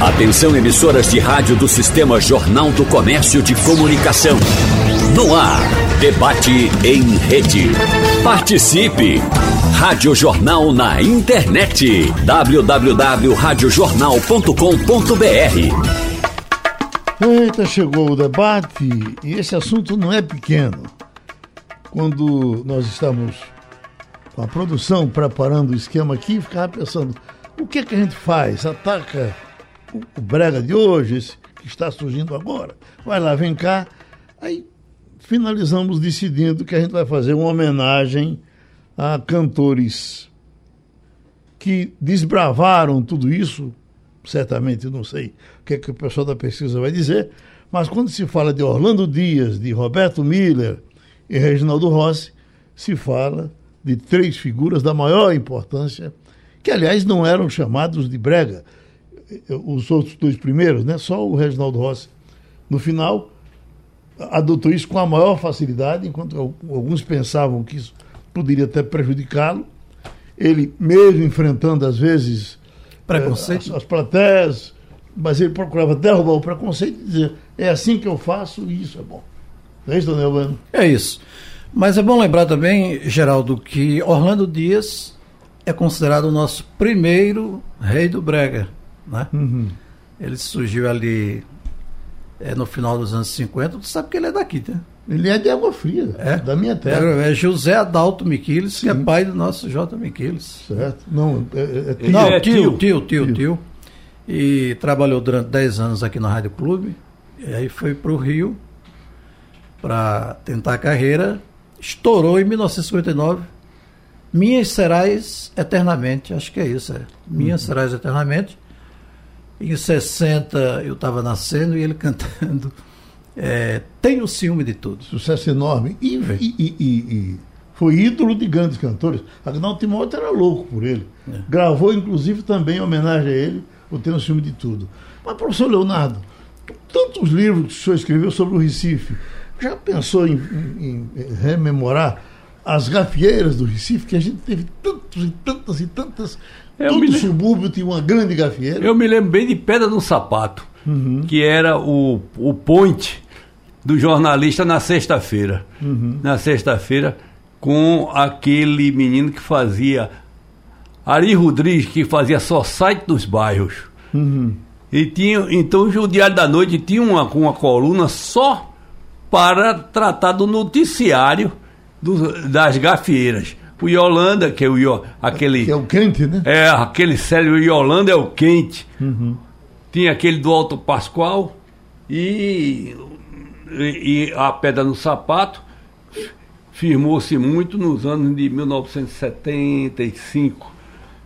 Atenção emissoras de rádio do Sistema Jornal do Comércio de Comunicação. No ar, debate em rede. Participe! Rádio Jornal na internet. www.radiojornal.com.br Eita, chegou o debate e esse assunto não é pequeno. Quando nós estamos com a produção preparando o esquema aqui, ficava pensando, o que, é que a gente faz? Ataca o, brega de hoje, esse que está surgindo agora? Vai lá, vem cá. Aí finalizamos decidindo que a gente vai fazer uma homenagem a cantores que desbravaram tudo isso, certamente não sei o que, é que o pessoal da pesquisa vai dizer, mas quando se fala de Orlando Dias, de Roberto Miller e Reginaldo Rossi, se fala de três figuras da maior importância, que aliás não eram chamados de brega, os outros dois primeiros, né? só o Reginaldo Rossi. No final, adotou isso com a maior facilidade, enquanto alguns pensavam que isso poderia até prejudicá-lo. Ele, mesmo enfrentando, às vezes, preconceito. Eh, as, as plateias, mas ele procurava derrubar o preconceito e dizer: é assim que eu faço e isso é bom. Não é isso, Daniel Bueno? É isso. Mas é bom lembrar também, Geraldo, que Orlando Dias é considerado o nosso primeiro rei do Brega. Né? Uhum. Ele surgiu ali é, no final dos anos 50. Tu sabe que ele é daqui, né? Ele é de água fria, É. da minha terra. É José Adalto Miquiles, que é pai do nosso J. Miquiles. Certo? Não, é, é, é Não, é tio, tio. tio, tio, Tio. tio, E trabalhou durante 10 anos aqui na Rádio Clube. E aí foi para o Rio para tentar a carreira. Estourou em 1959. Minhas Serás Eternamente. Acho que é isso. É. Minhas Serás Eternamente. Em 60 eu estava nascendo e ele cantando. É, Tenho ciúme de tudo. sucesso enorme. E, e- e- e- foi ídolo de grandes cantores. Agnaldo Timóteo era louco por ele. Gravou, inclusive, também em homenagem a ele, o Tenho Ciúme de Tudo. Mas, professor Leonardo, tantos livros que o senhor escreveu sobre o Recife, já pensou em, em- em rememorar as gafieiras do Recife, que a gente teve tantos e tantas e tantas. Eu Todo me lem- subúrbio tinha uma grande gafieira. Eu me lembro bem de Pedra no Sapato, Uhum. que era o, o point do jornalista na sexta-feira. Uhum. Na sexta-feira, com aquele menino que fazia. Ari Rodrigues, que fazia só site dos bairros. Uhum. E tinha, então o Diário da Noite tinha uma, uma coluna só para tratar do noticiário do- das gafieiras. O Yolanda, que é o, Io- aquele. Que é o quente, né? É, aquele sério Yolanda é o quente. Tinha aquele do Alto Pascoal e, e, e a Pedra no Sapato firmou-se muito nos anos de 1975.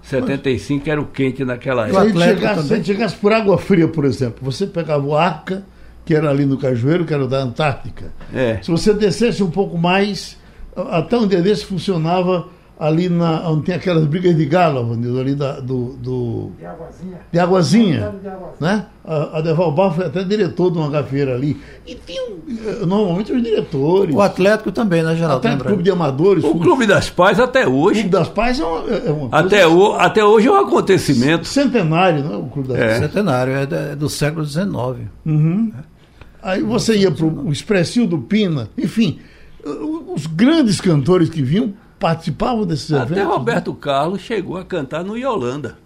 75 era o quente naquela época. chegasse, se gente chegasse por água fria, por exemplo, você pegava o Arca, que era ali no Cajueiro, que era da Antártica. É. Se você descesse um pouco mais, até um dia desse funcionava ali na, onde tem aquelas brigas de galo, Vanildo, ali da, do, do. De Águazinha. De Águazinha. Né? A, a Deval Bar foi até diretor de uma gafeira ali. E tinham, eh, normalmente, os diretores. O Atlético também, né, Geraldo? até Lembra? Clube de Amadores. O Clube das Pais até o hoje. Clube das Pais é uma, é uma Até, o, até hoje é um acontecimento. centenário, não é? O Clube das É. Pais. Centenário, é da- é do século XIX. Aí você ia para o Expressil do Pina, enfim, os grandes cantores que vinham participavam desses Até eventos. Roberto Carlos chegou a cantar no Yolanda.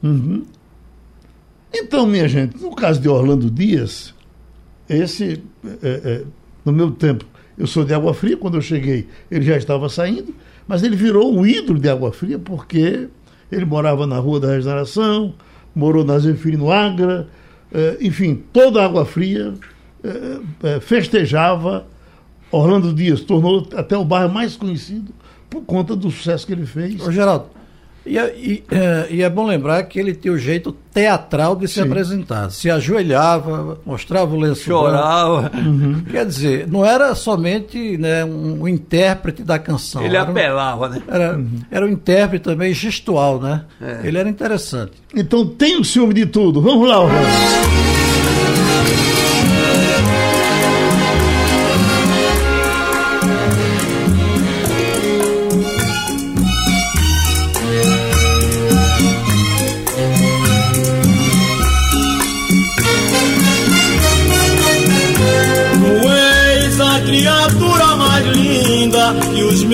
Então, minha gente, no caso de Orlando Dias, esse, é, é, no meu tempo, eu sou de Água Fria, quando eu cheguei, ele já estava saindo, mas ele virou um ídolo de Água Fria porque ele morava na Rua da Regeneração, morou na Zefirino Agra, é, enfim, toda a Água Fria é, é, festejava Orlando Dias, tornou até o bairro mais conhecido por conta do sucesso que ele fez. Ô, Geraldo, e é, e, é, e é bom lembrar que ele tinha o jeito teatral de se Sim. apresentar. Se ajoelhava, mostrava o lenço. Chorava. Quer dizer, não era somente né, um, um intérprete da canção. Ele era, apelava, né? era, era um intérprete também gestual, né? É. Ele era interessante. Então tem o ciúme de tudo. Vamos lá, Orlando.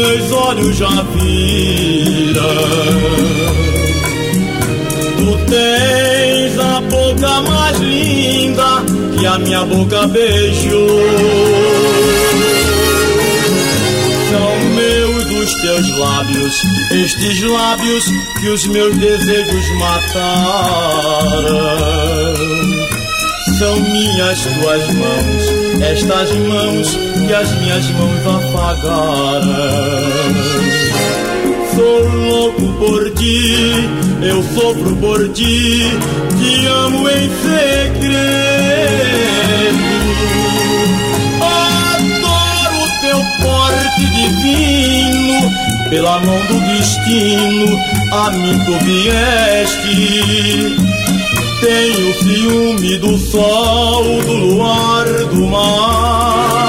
Meus olhos já viram. Tu tens a boca mais linda que a minha boca beijou. São meus os teus lábios, estes lábios que os meus desejos mataram. São minhas tuas mãos, estas mãos que as minhas mãos afagaram. Sou louco por ti, eu sofro por ti, te amo em segredo. Adoro teu porte divino, pela mão do destino, a mim tu vieste tenho ciúme do sol, do luar, do mar.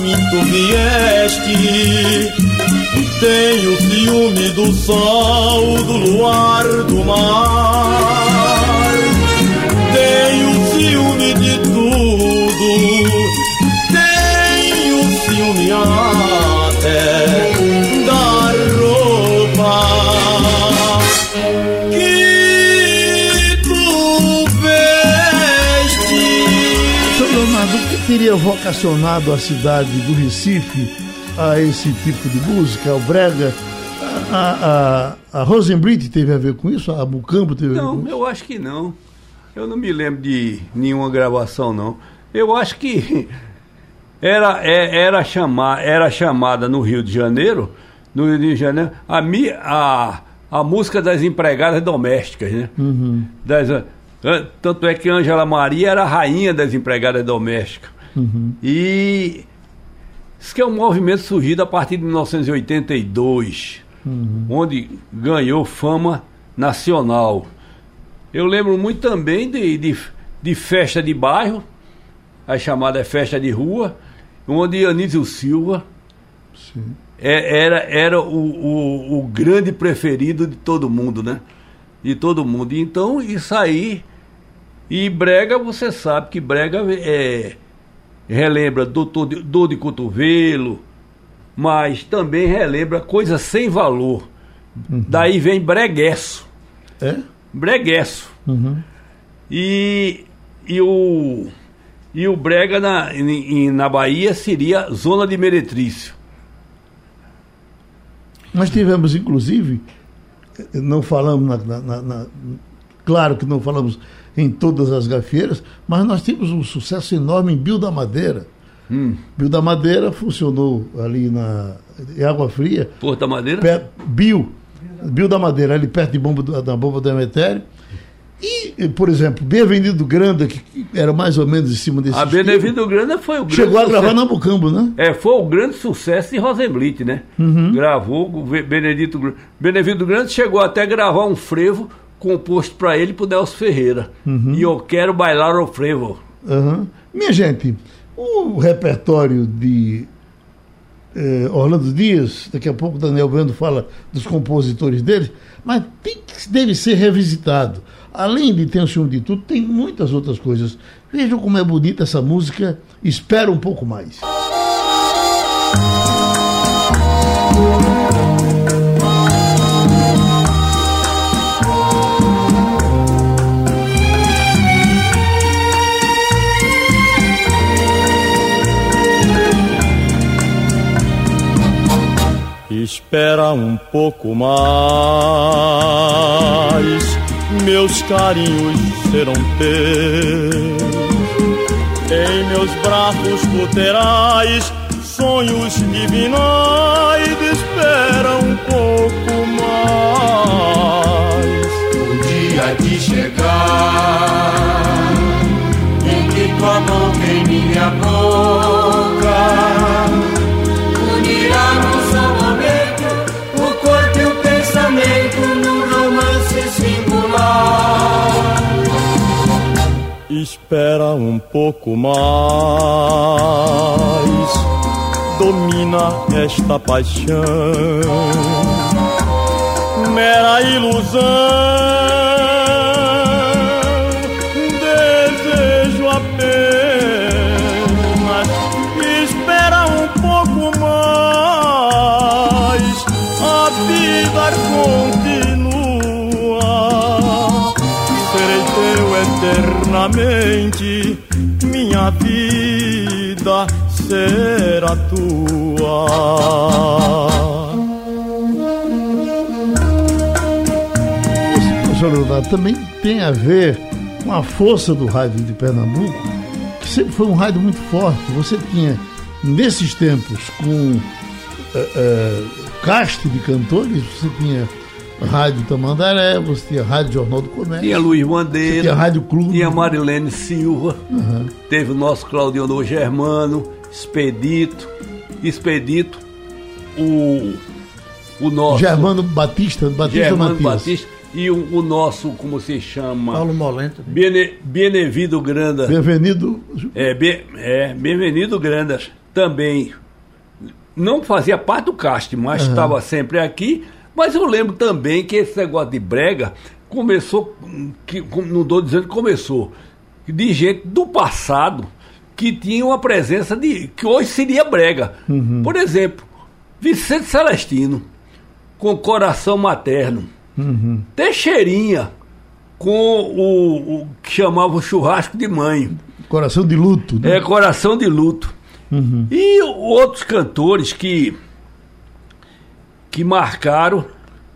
Mim tu vieste. Tenho ciúme do sol, do luar, do mar. O teria vocacionado a cidade do Recife a esse tipo de música, ao brega? A, a, a Rosenblit teve a ver com isso? A Mucambo teve a ver com Não, isso? eu acho que não. Eu não me lembro de nenhuma gravação, não. Eu acho que era, é- era, chamar, era chamada no Rio de Janeiro, no Rio de Janeiro, a, mi- a, a música das empregadas domésticas, né? Das, ah, tanto é que Ângela Maria era a rainha das empregadas domésticas. E isso que é um movimento surgido a partir de 1982, onde ganhou fama nacional. Eu lembro muito também de, de, de festa de bairro, a chamada festa de rua, onde Anísio Silva Sim. é- era, era o, o, o grande preferido de todo mundo, né? De todo mundo. Então, isso aí. E Brega, você sabe que Brega é, relembra dor de, dor de cotovelo, mas também relembra coisas sem valor. Daí vem bregueço. É? Bregueço. Uhum. E, e o e o brega na, em- na Bahia seria zona de meretrício. Nós tivemos, inclusive, não falamos na- na- na- claro que não falamos em todas as gafieiras, mas nós temos um sucesso enorme em Bio da Madeira. Bio da Madeira funcionou ali na em Água Fria, Porta Madeira? per, Bio, Bio da Madeira, ali perto de bomba da bomba do Emetério. E, por exemplo, Bem-vindo Granda, que era mais ou menos em cima desse A Benevido Grande foi o grande chegou a gravar na Bucambo, né? É, foi o grande sucesso de Rosenblit, né? Gravou o Be- Benedito Grande. Benedito Grande chegou até a gravar um frevo composto para ele pro Nelson Ferreira. E eu quero bailar o frevo. Aham. Minha gente, o repertório de eh, Orlando Dias, daqui a pouco Daniel Brando fala dos compositores dele, mas tem que- deve ser revisitado. Além de ter um ciúme de tudo, tem muitas outras coisas. Vejam como é bonita essa música, espera um pouco mais. Espera um pouco mais, meus carinhos serão teus. Em meus braços tu terás sonhos divinais. Espera um pouco mais. O dia de chegar em que tua mão tem minha boca Espera um pouco mais, domina esta paixão, mera ilusão. Eternamente, minha vida será tua. Professor Leonardo, também tem a ver com a força do rádio de Pernambuco, que sempre foi um rádio muito forte. Você tinha, nesses tempos, com eh, eh, caste de cantores, você tinha Rádio Tamandaré, você tinha Rádio Jornal do Comércio. Tinha Luiz Você Bandeira, tinha Rádio Clube. tinha Marilene Silva, teve o nosso Claudionor Germano, Expedito, Expedito, o, o nosso Germano Batista, Batista Germano Matias. Batista e o, o nosso, como se chama? Paulo Molento. Bene, Benevido Granda. Bem-vindo. É, be, é, Bem-vindo Grandas também não fazia parte do cast, mas estava sempre aqui. Mas eu lembro também que esse negócio de brega começou, que, não estou dizendo que começou, de gente do passado que tinha uma presença de. que hoje seria brega. Por exemplo, Vicente Celestino, com coração materno. Teixeirinha, com o, o que chamava o churrasco de mãe. Coração de luto. né? É Coração de Luto. E outros cantores que que marcaram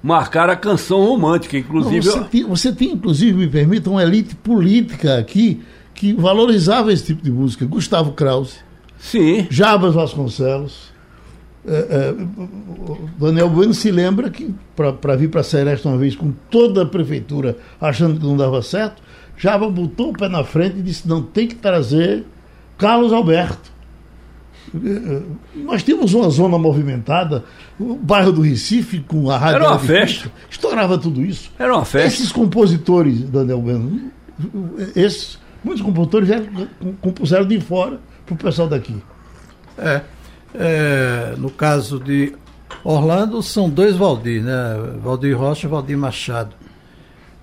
marcaram a canção romântica, Não, inclusive você, tem, você tem, inclusive, me permita, uma elite política aqui que valorizava esse tipo de música. Gustavo Krause, sim, Jabas Vasconcelos. é, é, o Daniel Bueno se lembra que para vir para a Seresta uma vez com toda a prefeitura achando que não dava certo, Jabas botou o pé na frente e disse: não, tem que trazer Carlos Alberto. Nós tínhamos uma zona movimentada, o bairro do Recife, com a rádio. Era uma festa. Estourava tudo isso. era uma festa. Esses compositores, Daniel Bueno, esses, muitos compositores já compuseram de fora para o pessoal daqui. É, é, no caso de Orlando, são dois Valdir, né? Valdir Rocha e Valdir Machado.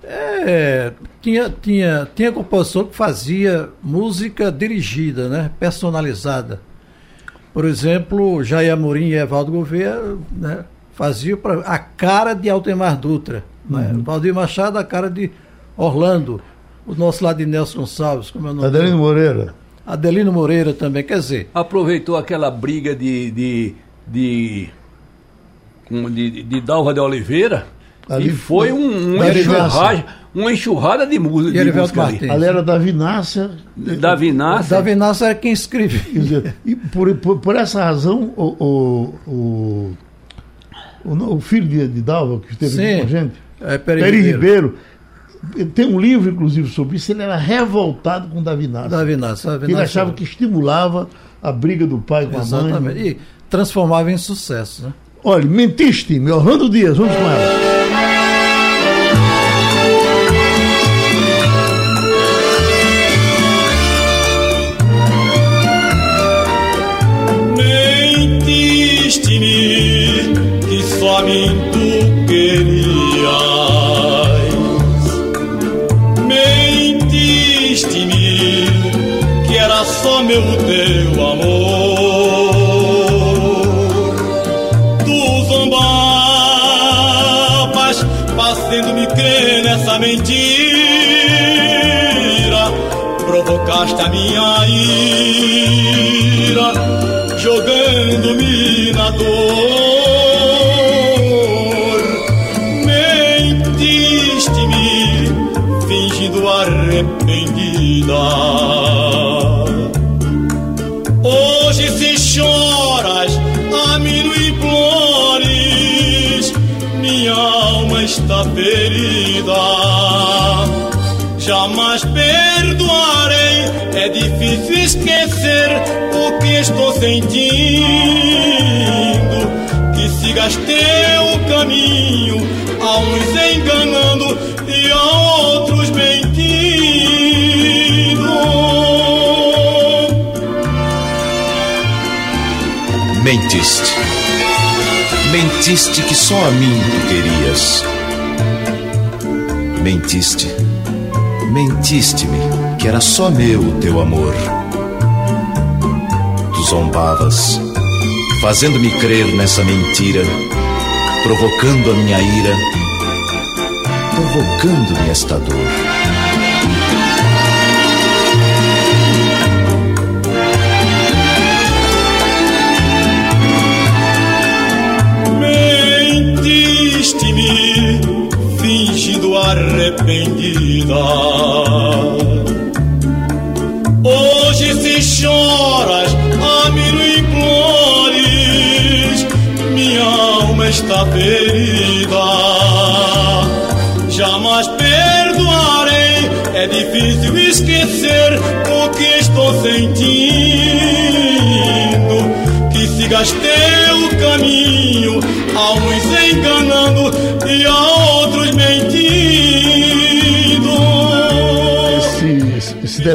É, tinha, tinha, tinha compositor que fazia música dirigida, né? personalizada. Por exemplo, Jair Amorim e Evaldo Gouveia né? faziam pra, a cara de Altemar Dutra. Né? Valdir Machado, a cara de Orlando. O nosso lá de Nelson Gonçalves, como é o nome? Adelino dele? Moreira. Adelino Moreira também. Quer dizer, Aproveitou aquela briga de de de, de, de Dalva de Oliveira Ali e foi um, um enxurrada, uma enxurrada de, música E de Erivelto música ali. Martins. Ali era Davi Nácia. Davi Nasser, Davi Nasser era quem escrevia. Quer dizer, e por, por, por essa razão, o, o, o, o, o filho de, de Dalva, que esteve Sim. aqui com a gente, É, Peri Peri Ribeiro. Ribeiro, tem um livro, inclusive, sobre isso. Ele era revoltado com Davi Nácia. Davi Nasser. Davi Ele Nasser. achava que estimulava a briga do pai com a Exatamente. mãe. E transformava em sucesso. Né? Olha, mentiste, meu Orlando Dias, vamos com ela. Só meu teu amor. Mentiste que só a mim tu querias. Mentiste. Mentiste-me que era só meu o teu amor. Tu zombavas, fazendo-me crer nessa mentira, provocando a minha ira, provocando-me esta dor.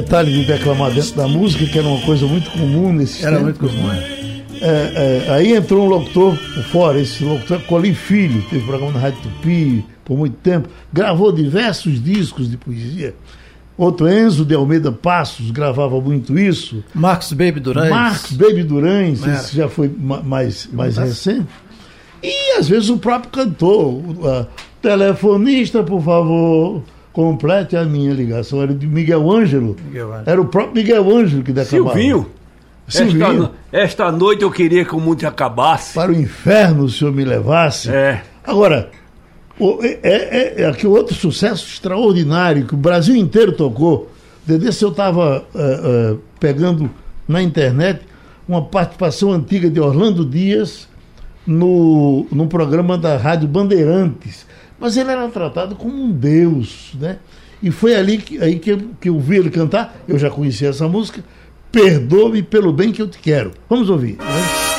Detalhe de declamar dentro da música, que era uma coisa muito comum nesse Era muito comum, é. É, é, aí entrou um locutor fora, esse locutor é Colim Filho, teve programa na Rádio Tupi por muito tempo, gravou diversos discos de poesia. Outro Enzo de Almeida Passos gravava muito isso. Marcos Baby Durante. Marcos Baby Durães, Era. esse já foi ma- mais, mais recente. E às vezes o próprio cantor, a, telefonista, por favor, complete a minha ligação. Era de Miguel Ângelo. Miguel Ângelo. Era o próprio Miguel Ângelo que declamava. Silvinho, esta, Silvinho. no- esta noite eu queria que o mundo acabasse. Para o inferno o senhor me levasse. É. Agora, o- é, é, é aqui outro sucesso extraordinário que o Brasil inteiro tocou. Desde se eu estava pegando na internet uma participação antiga de Orlando Dias no, no programa da Rádio Bandeirantes. Mas ele era tratado como um deus, né? E foi ali que, aí que, eu, que eu vi ele cantar, eu já conhecia essa música, Perdoa-me pelo bem que eu te quero. Vamos ouvir. né?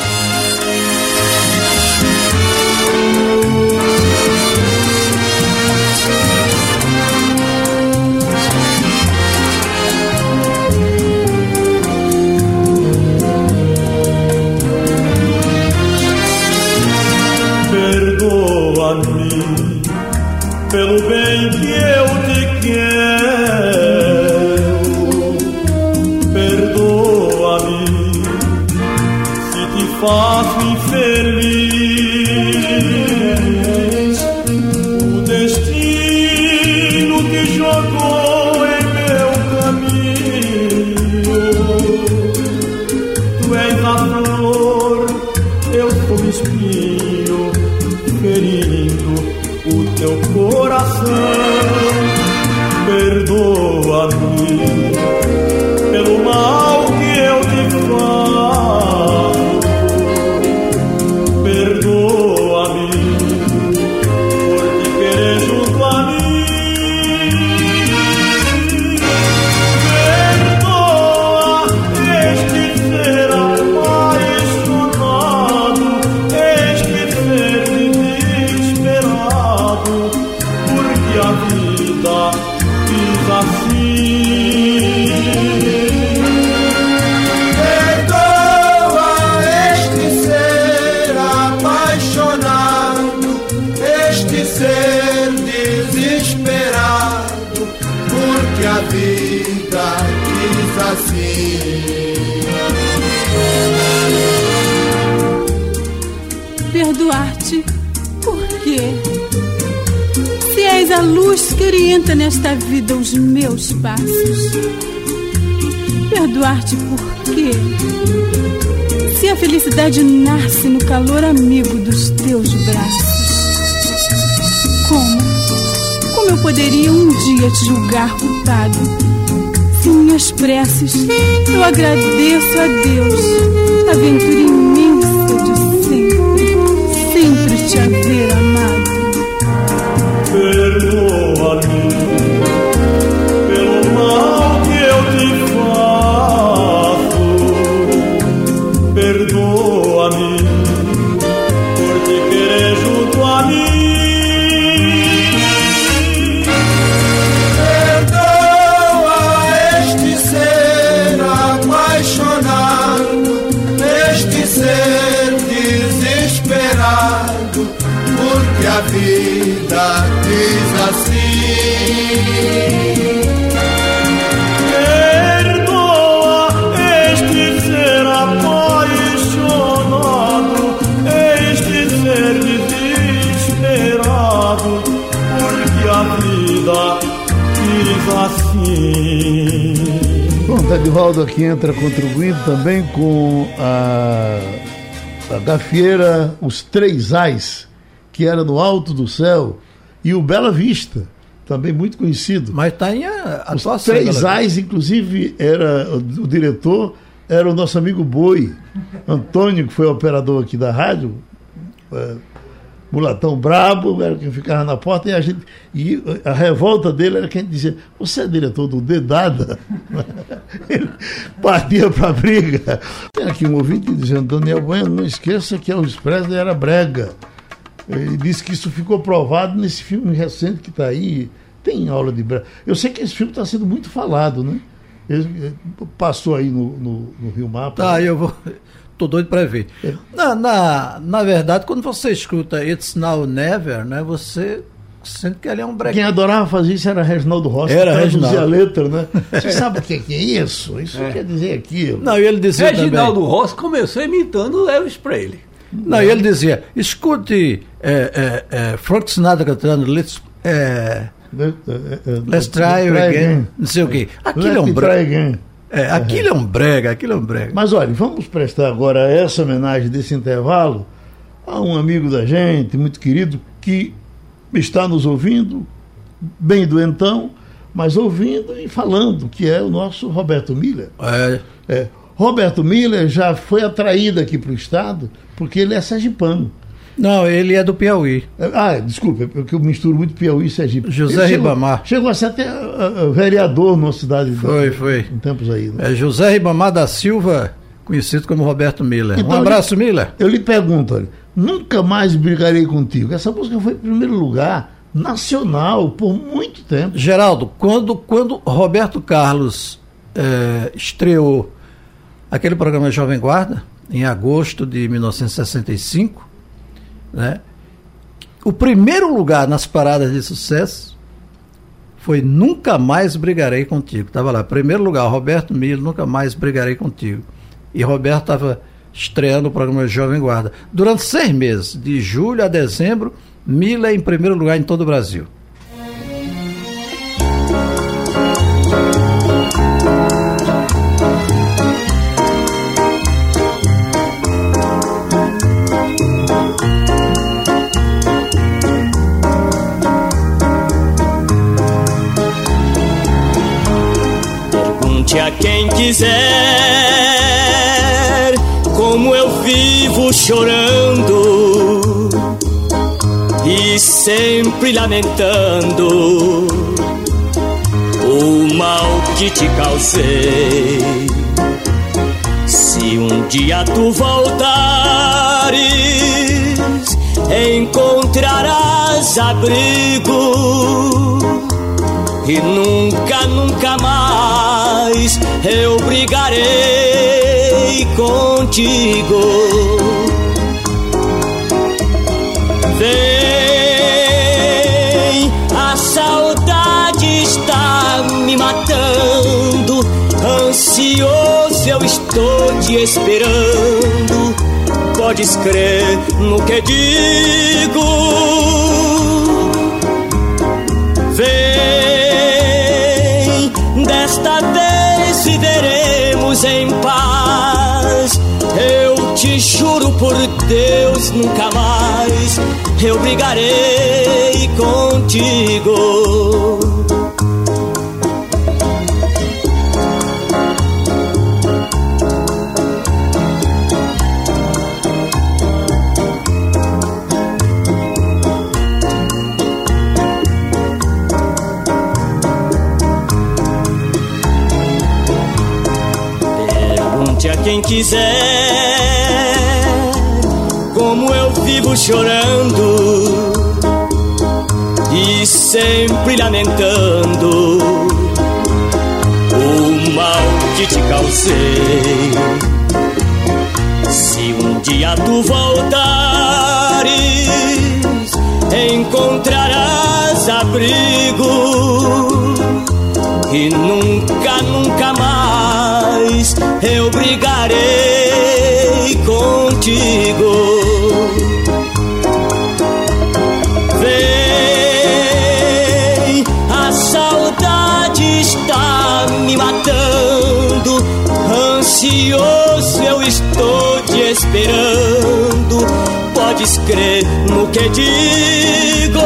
Luz que orienta nesta vida os meus passos. Perdoar-te por quê? Se a felicidade nasce no calor amigo dos teus braços. Como? Como eu poderia um dia te julgar culpado? Se minhas preces eu agradeço a Deus a aventura imensa de sempre, sempre te haver amado. Bom, Tadivaldo aqui entra contribuindo também com a, a gafieira Os Três Ais, que era no alto do céu, e o Bela Vista, também muito conhecido. Mas está em a- Os atuação. Três Ais, inclusive, era o, o diretor era o nosso amigo Boi, Antônio, que foi operador aqui da rádio, é, mulatão brabo, era quem ficava na porta, e a gente. E a revolta dele era quem dizia, você é diretor do Dedada? Ele partia para briga. Tem aqui um ouvinte dizendo, Daniel Bueno, não esqueça que Elvis Presley era brega. Ele disse que isso ficou provado nesse filme recente que está aí. Tem aula de brega. Eu sei que esse filme está sendo muito falado, né? Ele, passou aí no, no, no Rio Mapa. Tá, eu vou. Tô doido para ver. Na, na, na verdade, quando você escuta It's Now Never, né, você sente que ele é um Quem breguinho. adorava fazer isso era Reginaldo Rossi, Era que traduzia Reginaldo. a letra, né? Você sabe o que que é isso? Isso quer dizer aquilo. Não, e ele dizia Reginaldo também. Rossi começou imitando o Elvis Presley. Não, e ele dizia: escute é, é, é, Frank Sinatra cantando Let's, é, Let- eh, eh, let's Try Again, não sei o quê. Aquilo Let é um try again. É, aquilo é um brega, aquilo é um brega. Mas olha, vamos prestar agora essa homenagem desse intervalo a um amigo da gente, muito querido, que está nos ouvindo, bem doentão, mas ouvindo e falando, que é o nosso Roberto Miller. É, É, Roberto Miller já foi atraído aqui para o Estado porque ele é sergipano. Não, ele é do Piauí. É, Ah, desculpa, é porque eu misturo muito Piauí e Sergipe. José Ele Ribamar. Chegou a ser até ah, vereador numa cidade. Foi, foi. Em tempos aí. né? É José Ribamar da Silva, conhecido como Roberto Miller. Então, um abraço, Miller. Eu lhe pergunto, olha, nunca mais brigarei contigo. Essa música foi em primeiro lugar nacional por muito tempo. Geraldo, quando, quando Roberto Carlos eh, estreou aquele programa Jovem Guarda, em agosto de 1965, né, o primeiro lugar nas paradas de sucesso foi Nunca Mais Brigarei Contigo. Estava lá, primeiro lugar, Roberto Miller, Nunca Mais Brigarei Contigo. E Roberto estava estreando o programa Jovem Guarda. Durante seis meses, de julho a dezembro, Miller em primeiro lugar em todo o Brasil. Quiser como eu vivo chorando e sempre lamentando o mal que te causei. Se um dia tu voltares, encontrarás abrigo e nunca, nunca mais eu brigarei contigo. Vem, a saudade está me matando, ansioso eu estou te esperando. Podes crer no que digo. Te juro por Deus, nunca mais eu brigarei contigo. Pergunte a quem quiser chorando e sempre lamentando o mal que te causei. Se um dia tu voltares, encontrarás abrigo e nunca, nunca mais eu brigarei contigo. Ansioso eu estou te esperando. Podes crer no que digo.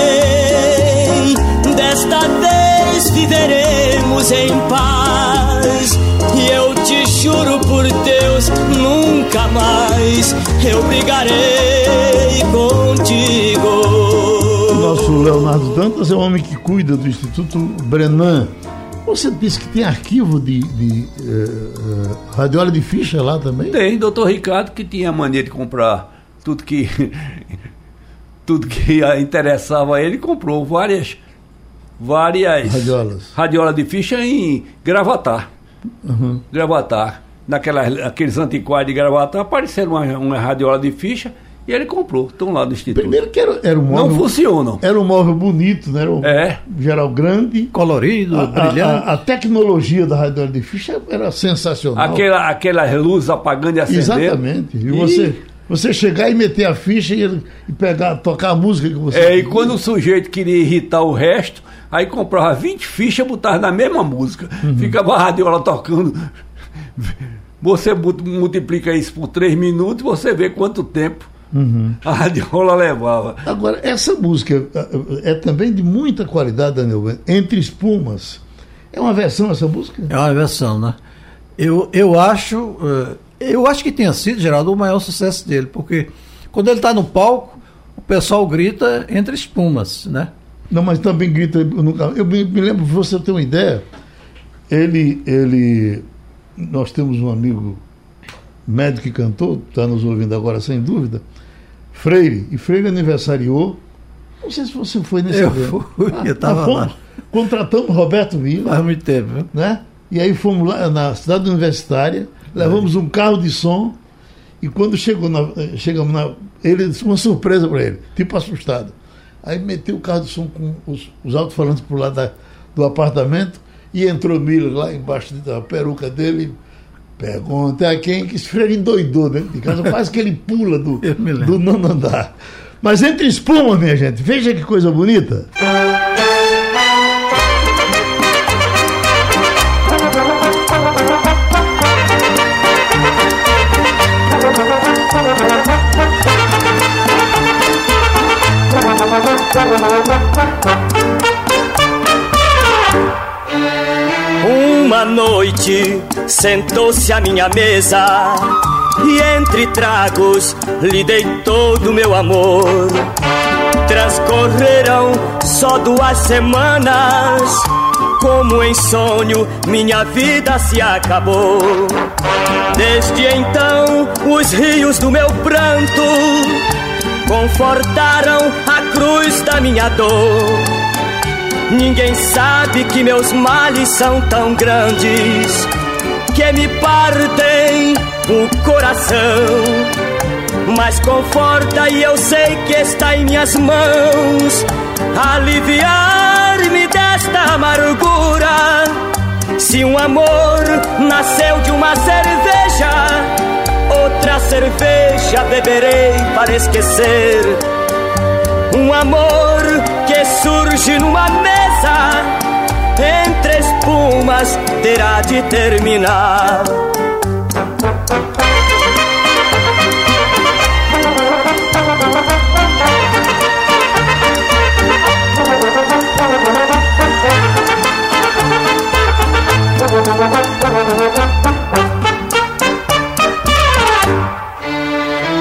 Vem, desta vez viveremos em paz. E eu te juro por Deus, nunca mais eu brigarei contigo. O nosso Leonardo Dantas é o homem que cuida do Instituto Brenan. Você disse que tem arquivo de, de eh, eh, radiola de ficha lá também? Tem, doutor Ricardo, que tinha a mania de comprar tudo que. tudo que interessava a ele, comprou várias. várias. Radiolas. radiolas de ficha em Gravatar. Uhum. Gravatar. Naquelas, aqueles antiquários de Gravatar, apareceram uma, uma radiola de ficha e ele comprou. Estão lá no Instituto. Primeiro que era, era um móvel. Não funcionam. Era um móvel bonito, né? Era um É. geral grande. Colorido, A, a- brilhante. a- a tecnologia da radiola de ficha era sensacional. Aquela, aquelas luzes apagando e acendendo. Exatamente. E E- você, você chegar e meter a ficha e, e pegar, tocar a música que você. É, e queria. quando o sujeito queria irritar o resto, aí comprava 20 fichas e botava na mesma música. Uhum. Ficava a radiola tocando. Você mu- multiplica isso por 3 minutos, você vê quanto tempo Uhum. a radiola levava. Agora, essa música ah, é também de muita qualidade, Daniel. Entre Espumas. É uma versão essa música? É uma versão, né? Eu, eu acho. eh, Eu acho que tenha sido, Geraldo, o maior sucesso dele, porque quando ele está no palco, o pessoal grita entre espumas, né? Não, mas também grita. Eu me, me lembro, pra você ter uma ideia, ele, ele. Nós temos um amigo médico e cantor, está nos ouvindo agora sem dúvida, Freire, e Freire aniversariou. Não sei se você foi nesse Eu evento. fui, eu tava fomos, lá. Contratamos Roberto Vila, Faz muito tempo, viu? né? E aí fomos lá na cidade universitária, levamos um carro de som, e quando chegou na, chegamos na. Ele disse uma surpresa para ele, tipo assustado. Aí meteu o carro de som com os, os alto-falantes por lá da, do apartamento e entrou Miller lá embaixo da peruca dele. Pergunta a quem que freio endoidou dentro de casa, quase que ele pula do, do nono andar. Mas entre espuma, minha gente, veja que coisa bonita. Uma noite sentou-se à minha mesa e entre tragos lhe dei todo o meu amor. Transcorreram só duas semanas, como em sonho minha vida se acabou. Desde então, os rios do meu pranto confortaram a cruz da minha dor. Ninguém sabe que meus males são tão grandes que me partem o coração. Mas conforta e eu sei que está em minhas mãos aliviar-me desta amargura. Se um amor nasceu de uma cerveja, outra cerveja beberei para esquecer. Um amor surge numa mesa entre espumas terá de terminar.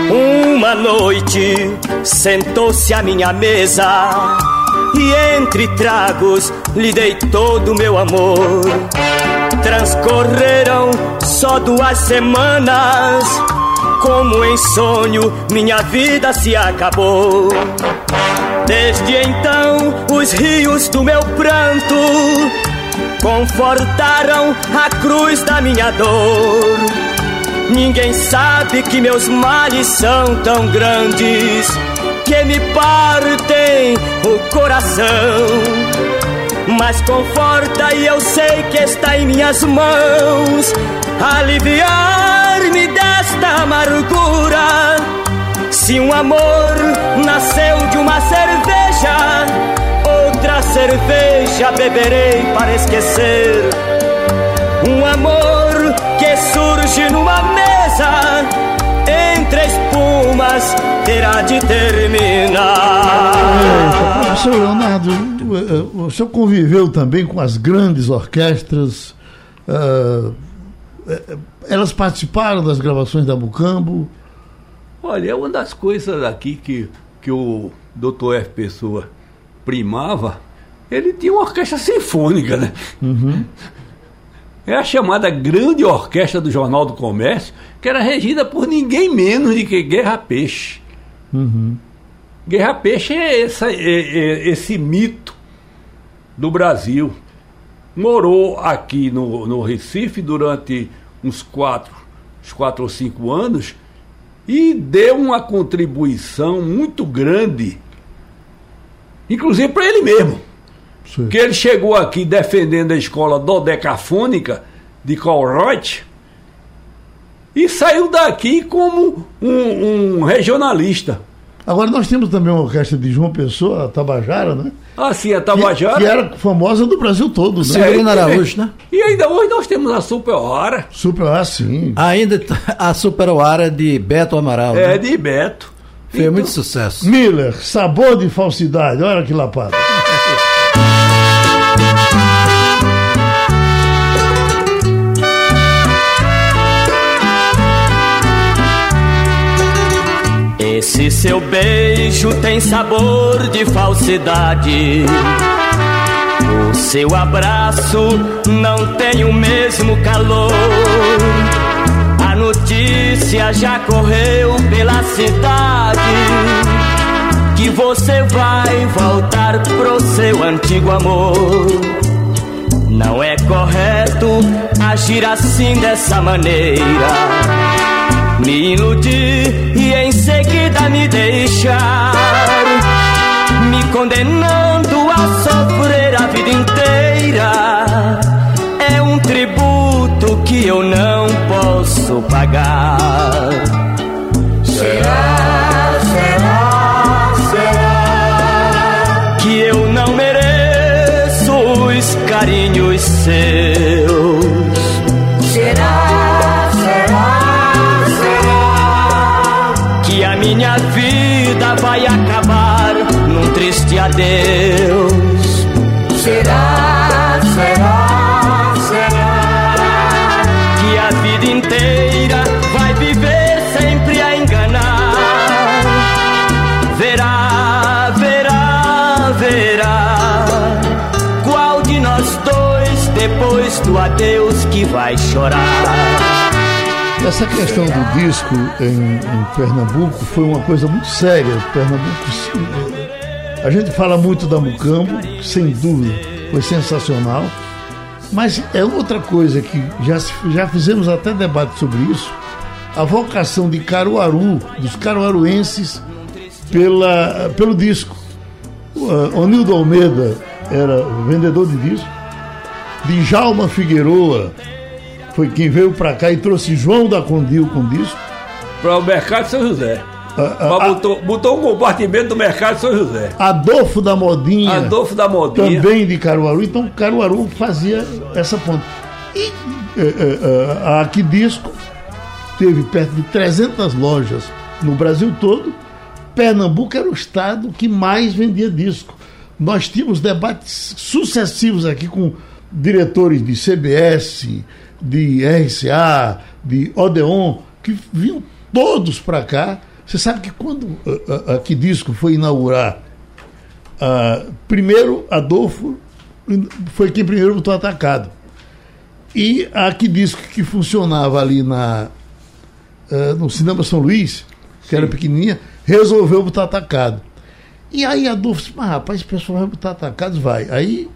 Uma noite sentou-se à minha mesa e entre tragos lhe dei todo o meu amor. Transcorreram só duas semanas, como em sonho minha vida se acabou. Desde então, os rios do meu pranto confortaram a cruz da minha dor. Ninguém sabe que meus males são tão grandes que me partem o coração. Mas conforta e eu sei que está em minhas mãos aliviar-me desta amargura. Se um amor nasceu de uma cerveja, outra cerveja beberei para esquecer. Um amor que surge numa mesa entre espumas terá de terminar. Professor Leonardo, o, senhor conviveu também com as grandes orquestras. eh, elas participaram das gravações da Mucambo. Olha, é uma das coisas aqui que, que o Dr. F. Pessoa primava, ele tinha uma orquestra sinfônica, né? É a chamada Grande Orquestra do Jornal do Comércio, que era regida por ninguém menos do que Guerra Peixe. Guerra Peixe é, essa- é- é esse mito do Brasil. Morou aqui no, no Recife durante uns quatro, uns quatro ou cinco anos e deu uma contribuição muito grande, inclusive para ele mesmo. Sim. Que ele chegou aqui defendendo a escola dodecafônica de Colruyt e saiu daqui como um, um regionalista. Agora nós temos também uma orquestra de João Pessoa, a Tabajara, né? Assim, a Que, Tabajara. que era famosa do Brasil todo, né? Severino Araújo, né? E ainda hoje nós temos a Super Hora, Super, ah, sim. Ainda a Superoara de Beto Amaral. é né? de Beto. Fez Então, muito sucesso. Miller, sabor de falsidade, olha que lapada. Esse seu beijo tem sabor de falsidade. O seu abraço não tem o mesmo calor. A notícia já correu pela cidade que você vai voltar pro seu antigo amor. Não é correto agir assim dessa maneira me iludir seguida me deixar, me condenando a sofrer a vida inteira. É um tributo que eu não posso pagar. Será, será, será que eu não mereço os carinhos seus? Adeus? Será, será, será que a vida inteira vai viver sempre a enganar? Verá, verá, verá qual de nós dois depois do adeus que vai chorar? Essa questão do disco em, em Pernambuco foi uma coisa muito séria. Pernambuco, se- a gente fala muito da Mucambo, sem dúvida foi sensacional, mas é outra coisa que já, já fizemos até debate sobre isso. A vocação de Caruaru, dos caruaruenses, pela, pelo disco. O, uh, Onildo Almeida era vendedor de disco. Djalma Figueroa foi quem veio para cá e trouxe João da Condil com disco. Para o Mercado São José. Ah, ah, Mas ah. botou, botou um compartimento do Mercado de São José. Adolfo da Modinha, Adolfo da Modinha. também de Caruaru. Então Caruaru fazia essa ponta. E eh, eh, eh, a Aqui Disco teve perto de 300 lojas no Brasil todo. Pernambuco era o estado que mais vendia disco. Nós tínhamos debates sucessivos aqui com diretores de CBS, de RCA, de Odeon, que vinham todos para cá. Você sabe que quando a, a, a Que Disco foi inaugurar, ah, primeiro Adolfo foi quem primeiro botou atacado. E a Que Disco que funcionava ali na, no Cinema São Luís, que era pequenininha, resolveu botar atacado. E aí Adolfo disse, mas rapaz, esse pessoal vai botar atacados? Vai. Aí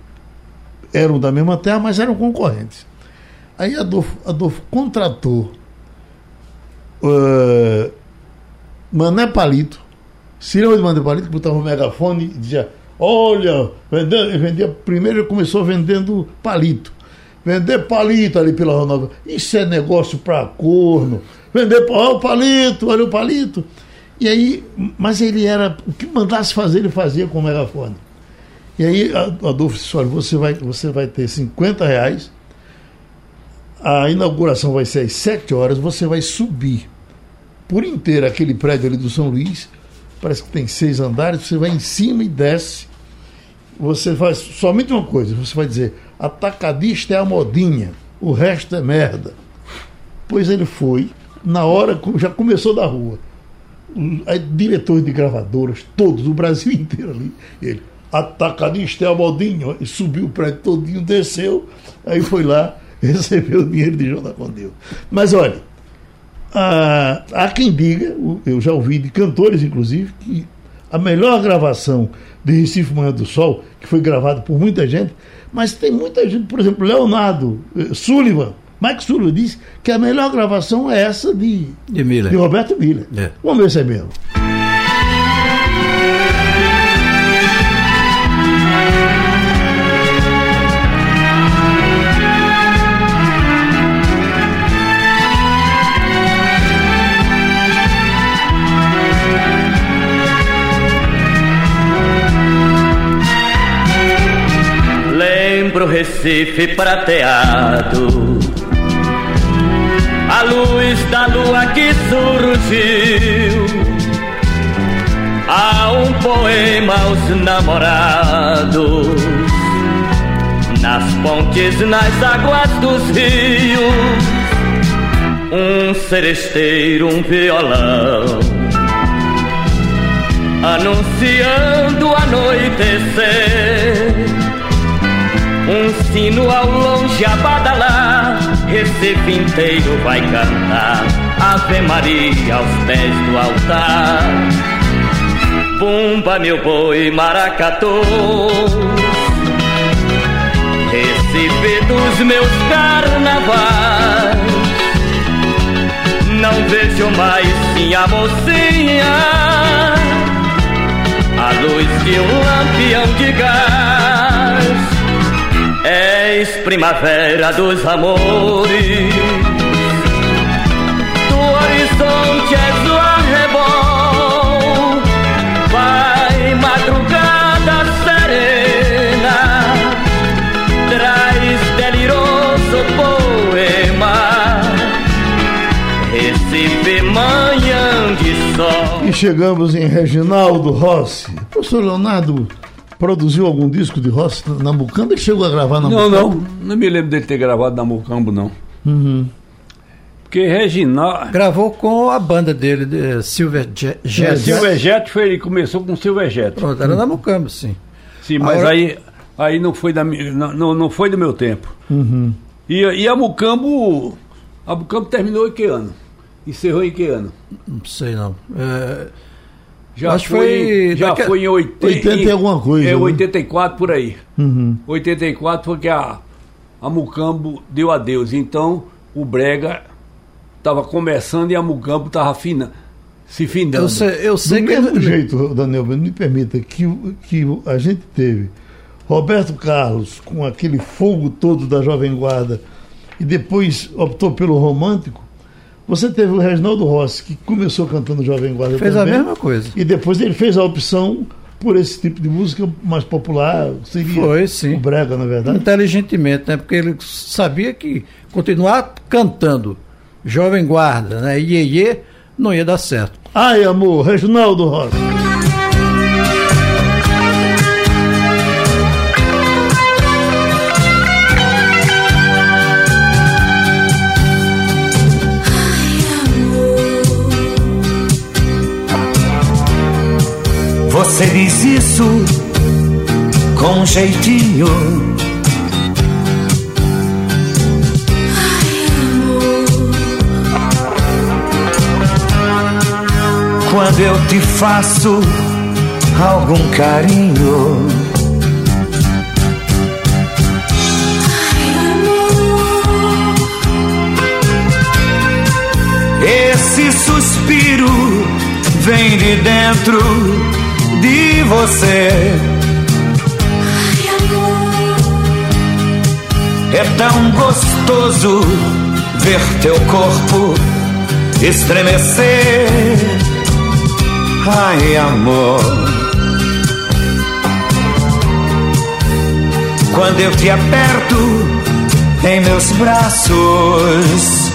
eram da mesma terra, mas eram concorrentes. Aí Adolfo, Adolfo contratou uh, Mané Palito, Cirão de Mané Palito, que botava um megafone e dizia: Olha, vendia, vendia, primeiro começou vendendo palito. Vender palito ali pela Nova. Isso é negócio para corno. Vender oh, palito, olha o palito. E aí, mas ele era. O que mandasse fazer, ele fazia com o megafone. E aí Adolfo disse: olha, você vai, você vai ter 50 reais. A inauguração vai ser às 7 horas, você vai subir por inteiro aquele prédio ali do São Luís, parece que tem seis andares, você vai em cima e desce. Você faz somente uma coisa, você vai dizer, atacadista é a modinha, o resto é merda. Pois ele foi, na hora, já começou da rua. Diretores de gravadoras, todos, o Brasil inteiro ali. Ele, atacadista é a modinha, subiu o prédio todinho, desceu, aí foi lá, recebeu o dinheiro de João da Deus. Mas olha, ah, há quem diga, eu já ouvi de cantores, inclusive, que a melhor gravação de Recife Manhã do Sol, que foi gravada por muita gente, mas tem muita gente, por exemplo, Leonardo eh, Sullivan, Mike Sullivan disse que a melhor gravação é essa de, de, Miller. de Roberto Miller. É. Vamos ver se é mesmo. Pro Recife prateado. A luz da lua que surgiu. Há um poema aos namorados. Nas pontes, nas águas dos rios. Um seresteiro, um violão. Anunciando anoitecer um sino ao longe a badalar, Recife inteiro vai cantar. Ave Maria aos pés do altar. Pumba meu boi maracatu, Recife dos meus carnavais. Não vejo mais sim a mocinha, a luz de um lampião de gás És primavera dos amores. Do horizonte és o arrebol. Vai madrugada serena. Traz deliroso poema. Recife manhã de sol. E chegamos em Reginaldo Rossi. Professor Leonardo produziu algum disco de Rossi na Mucambo? Ele chegou a gravar na Não, Mucambo? não. Não me lembro dele ter gravado na Mucambo, não. Uhum. Porque Reginaldo. Gravou com a banda dele, de Silver Jet. Silver Jet foi, ele começou com Silver Jet. Pronto, era na Mucambo, sim. Sim, mas Agora... aí, aí não, foi da, não, não foi do meu tempo. Uhum. E, e a Mucambo. A Mucambo terminou em que ano? Encerrou em que ano? Não sei não. É, já Acho foi, foi já foi em 80, 80 e alguma coisa. É, né? 84 por aí. Uhum. 84 foi que a, a Mucambo deu adeus. Então o Brega estava começando e a Mucambo estava fina, se findando. Eu sei, eu sei Do que mesmo jeito, Daniel, me permita, que, que a gente teve Roberto Carlos com aquele fogo todo da Jovem Guarda e depois optou pelo romântico você teve o Reginaldo Rossi, que começou cantando Jovem Guarda Fez também, a mesma coisa. E depois ele fez a opção por esse tipo de música mais popular, seria Foi, sim. o brega, na verdade. Inteligentemente, né? Porque ele sabia que continuar cantando Jovem Guarda, né? Iê, iê, não ia dar certo. Ai, amor, Reginaldo Rossi. Você diz isso com jeitinho. Quando eu te faço algum carinho. Esse esse suspiro vem de dentro de você. É tão gostoso ver teu corpo estremecer. Ai, amor. Quando eu te aperto em meus braços.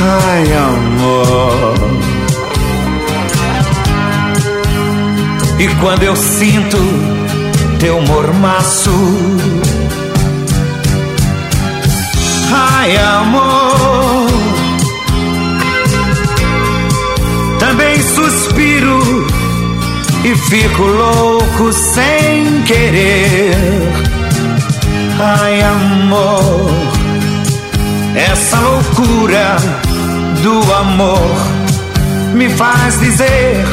Ai, amor. E quando eu sinto teu mormaço. Ai, amor. Também suspiro e fico louco sem querer. Ai, amor. Essa loucura do amor me faz dizer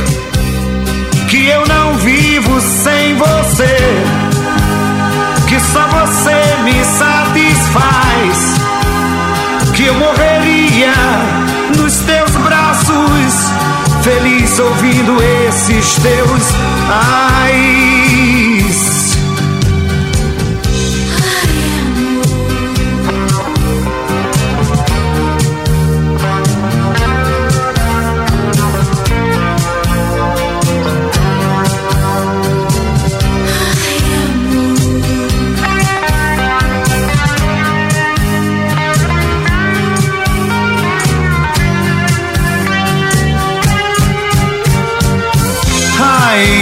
que eu não vivo sem você, que só você me satisfaz, que eu morreria nos teus braços, feliz ouvindo esses teus ais.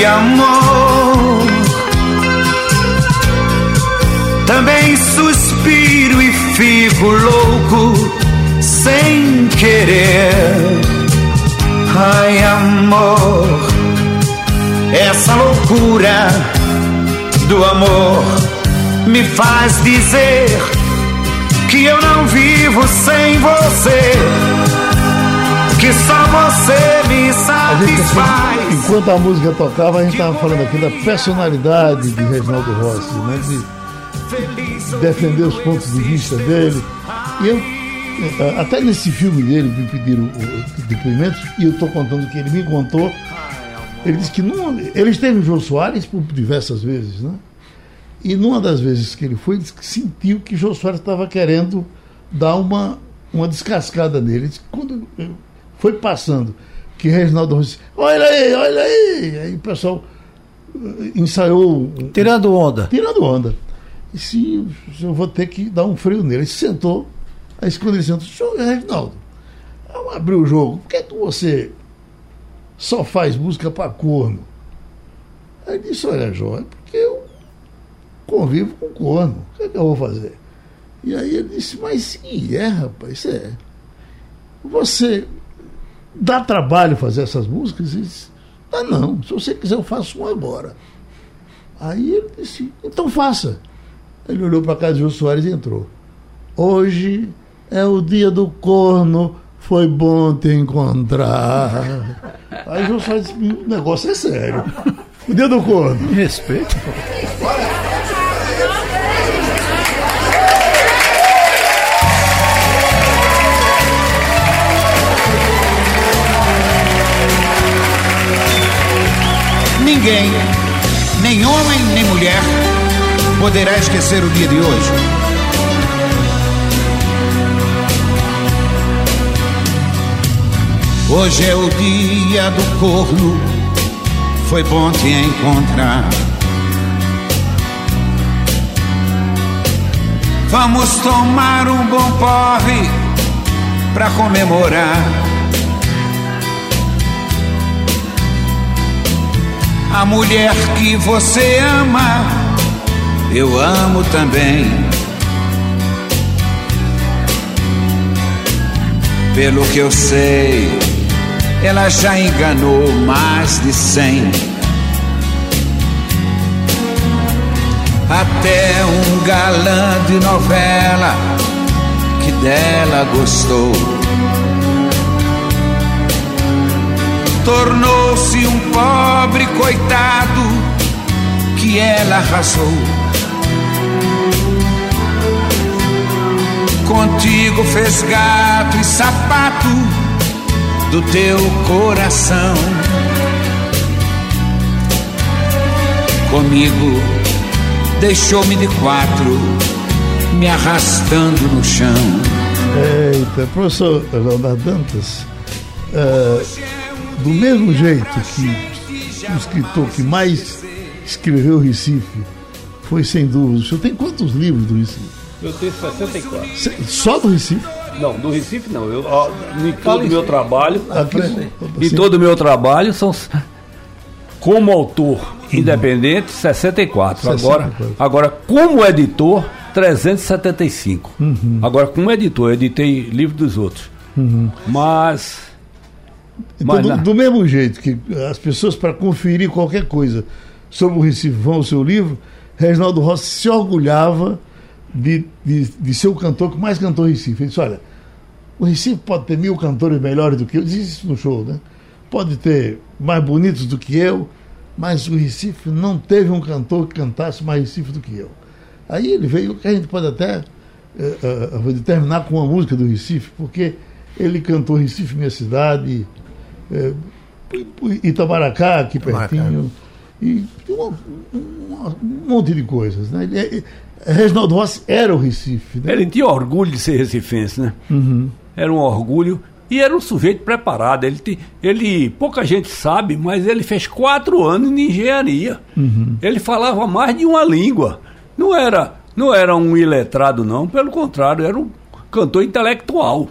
Amor. Também suspiro e fico louco sem querer. Ai, amor. Essa loucura do amor me faz dizer que eu não vivo sem você. Que só você me A gente, satisfaz. enquanto a música tocava, a gente estava falando aqui da personalidade de Reginaldo Rossi, né? De defender os pontos de vista dele. E eu, eh, até nesse filme dele, me pediram o- depoimentos, e eu estou contando que ele me contou. Ele disse que numa, ele esteve em João Soares por diversas vezes, né? E numa das vezes que ele foi, ele disse que sentiu que João Soares estava querendo dar uma, uma descascada nele. Ele disse que quando foi passando, que Reginaldo Rossi disse, olha aí, olha aí. Aí o pessoal eh, ensaiou Tirando onda. tirando onda. E sim, eu vou ter que dar um freio nele. Ele sentou, aí quando ele sentou, senhor Reginaldo, vamos abrir o jogo. Por que, que você só faz música para corno? Aí ele disse, olha, João, é porque eu convivo com corno. O que, é que eu vou fazer? E aí ele disse, mas sim, é, rapaz, é. Você dá trabalho fazer essas músicas? Ele disse, ah, não, se você quiser eu faço um agora. Aí ele disse, então faça. Ele olhou para casa de Jô Soares e entrou. Hoje é o dia do corno, foi bom te encontrar. Aí Jô Soares disse, o negócio é sério. O dia do corno. Me respeita. Ninguém, nem homem nem mulher, poderá esquecer o dia de hoje. Hoje é o dia do corno, foi bom te encontrar. Vamos tomar um bom porre pra comemorar. A mulher que você ama, eu amo também. Pelo que eu sei, ela já enganou mais de cem. Até um galã de novela que dela gostou. Tornou-se um pobre coitado que ela arrasou. contigo fez gato e sapato do teu coração. Comigo deixou-me de quatro, me arrastando no chão. Eita, professor Leonardo Dantas, é, do mesmo jeito que o escritor que mais escreveu Recife foi sem dúvida. O senhor tem quantos livros do Recife? Eu tenho 64. Se- Só do Recife? Não, do Recife não. Eu, ó, em todo o meu trabalho, Aqui, em todo o meu trabalho, são como autor independente, 64. Agora, 64. agora como editor, 375. Uhum. Agora, como editor, eu editei livro dos outros. Mas. Então, mas do, do mesmo jeito que as pessoas, para conferir qualquer coisa sobre o Recife, vão ao seu livro, Reginaldo Rossi se orgulhava de, de, de ser o cantor que mais cantou Recife. Ele disse: Olha, o Recife pode ter mil cantores melhores do que eu, disse isso no show, né? Pode ter mais bonitos do que eu, mas o Recife não teve um cantor que cantasse mais Recife do que eu. Aí ele veio, que a gente pode até eh, eh, determinar com uma música do Recife, porque ele cantou Recife, minha cidade, eh, Itamaracá, aqui pertinho, e um, um- um monte de coisas. Né? Ele- ele- Reginaldo Rossi era o Recife. Né? Ele tinha orgulho de ser recifense, né? Era um orgulho. E era um sujeito preparado. Ele, te- ele pouca gente sabe, mas ele fez quatro anos de engenharia. Ele falava mais de uma língua. Não era, não era um iletrado, não. Pelo contrário, era um cantor intelectual.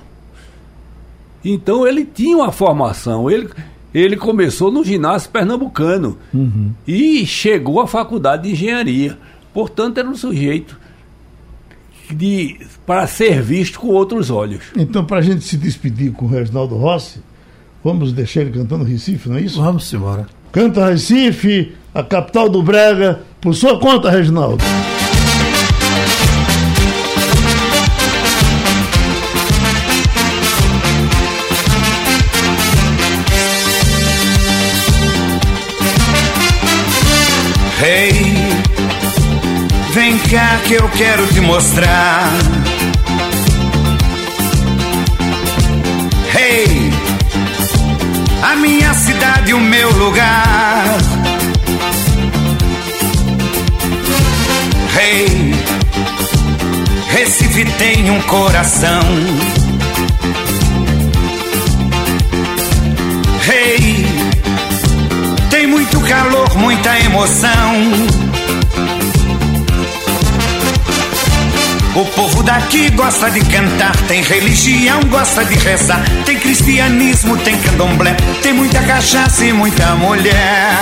Então ele tinha uma formação. Ele, ele começou no ginásio pernambucano e chegou à faculdade de engenharia. Portanto, era um sujeito de, para ser visto com outros olhos. Então, para a gente se despedir com o Reginaldo Rossi, vamos deixar ele cantando Recife, não é isso? Vamos embora. Canta Recife, a capital do Brega, por sua conta, Reginaldo. Cá que eu quero te mostrar. Hey, a minha cidade, o meu lugar. Hey, Recife tem um coração. Hey, tem muito calor, muita emoção. O povo daqui gosta de cantar, tem religião, gosta de rezar, tem cristianismo, tem candomblé, tem muita cachaça e muita mulher.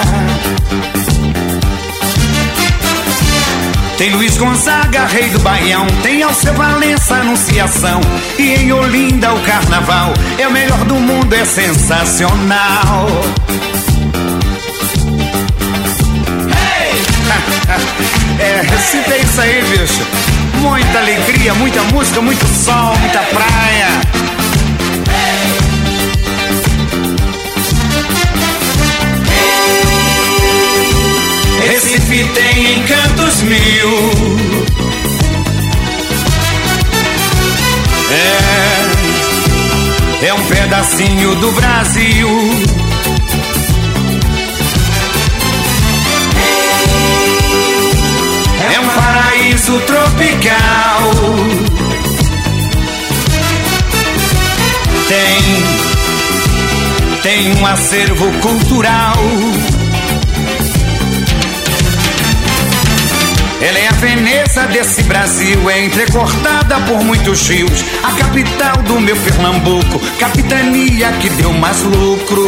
Tem Luiz Gonzaga, rei do Baião, tem Alceu Valença, Anunciação, e em Olinda o carnaval é o melhor do mundo, é sensacional. É, Recife é isso aí, bicho. Muita alegria, muita música, muito sol, muita praia. Recife tem encantos mil. É, é um pedacinho do Brasil. É um paraíso tropical. Tem, tem um acervo cultural. Ela é a Veneza desse Brasil, é entrecortada por muitos rios. A capital do meu Pernambuco, capitania que deu mais lucro.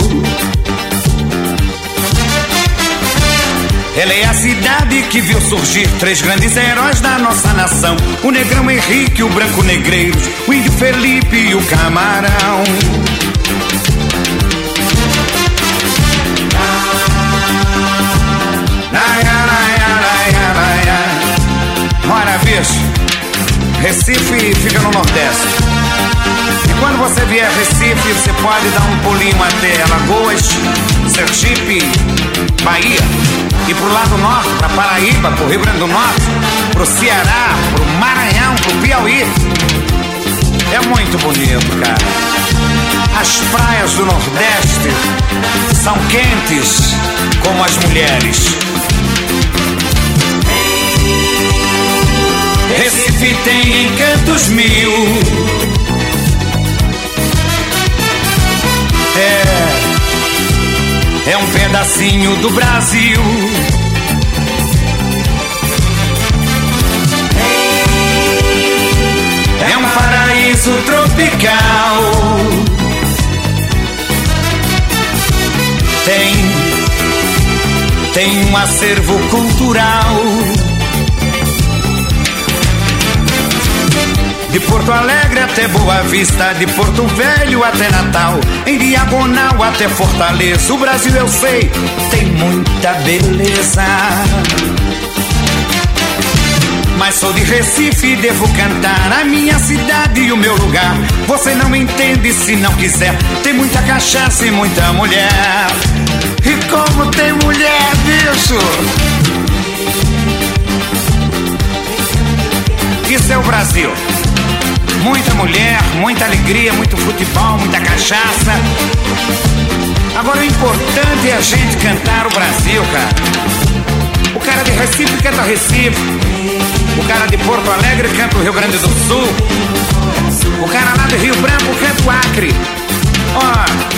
Ela é a cidade que viu surgir três grandes heróis da nossa nação: o negrão Henrique, o branco Negreiros, o índio Felipe e o camarão. Ora, bicho, Recife fica no Nordeste. Quando você vier a Recife, você pode dar um pulinho até Alagoas, Sergipe, Bahia. E pro lado norte, pra Paraíba, pro Rio Grande do Norte, pro Ceará, pro Maranhão, pro Piauí. É muito bonito, cara. As praias do Nordeste são quentes como as mulheres. Recife tem encantos mil. Pedacinho do Brasil. É um paraíso tropical. Tem, tem um acervo cultural. De Porto Alegre até Boa Vista, de Porto Velho até Natal, em diagonal até Fortaleza. O Brasil eu sei, tem muita beleza. Mas sou de Recife e devo cantar a minha cidade e o meu lugar. Você não entende se não quiser. Tem muita cachaça e muita mulher. E como tem mulher, bicho! Isso é o Brasil. Muita mulher, muita alegria, muito futebol, muita cachaça. Agora o importante é a gente cantar o Brasil, cara. O cara de Recife canta Recife. O cara de Porto Alegre canta o Rio Grande do Sul. O cara lá do Rio Branco canta o Acre. Ó,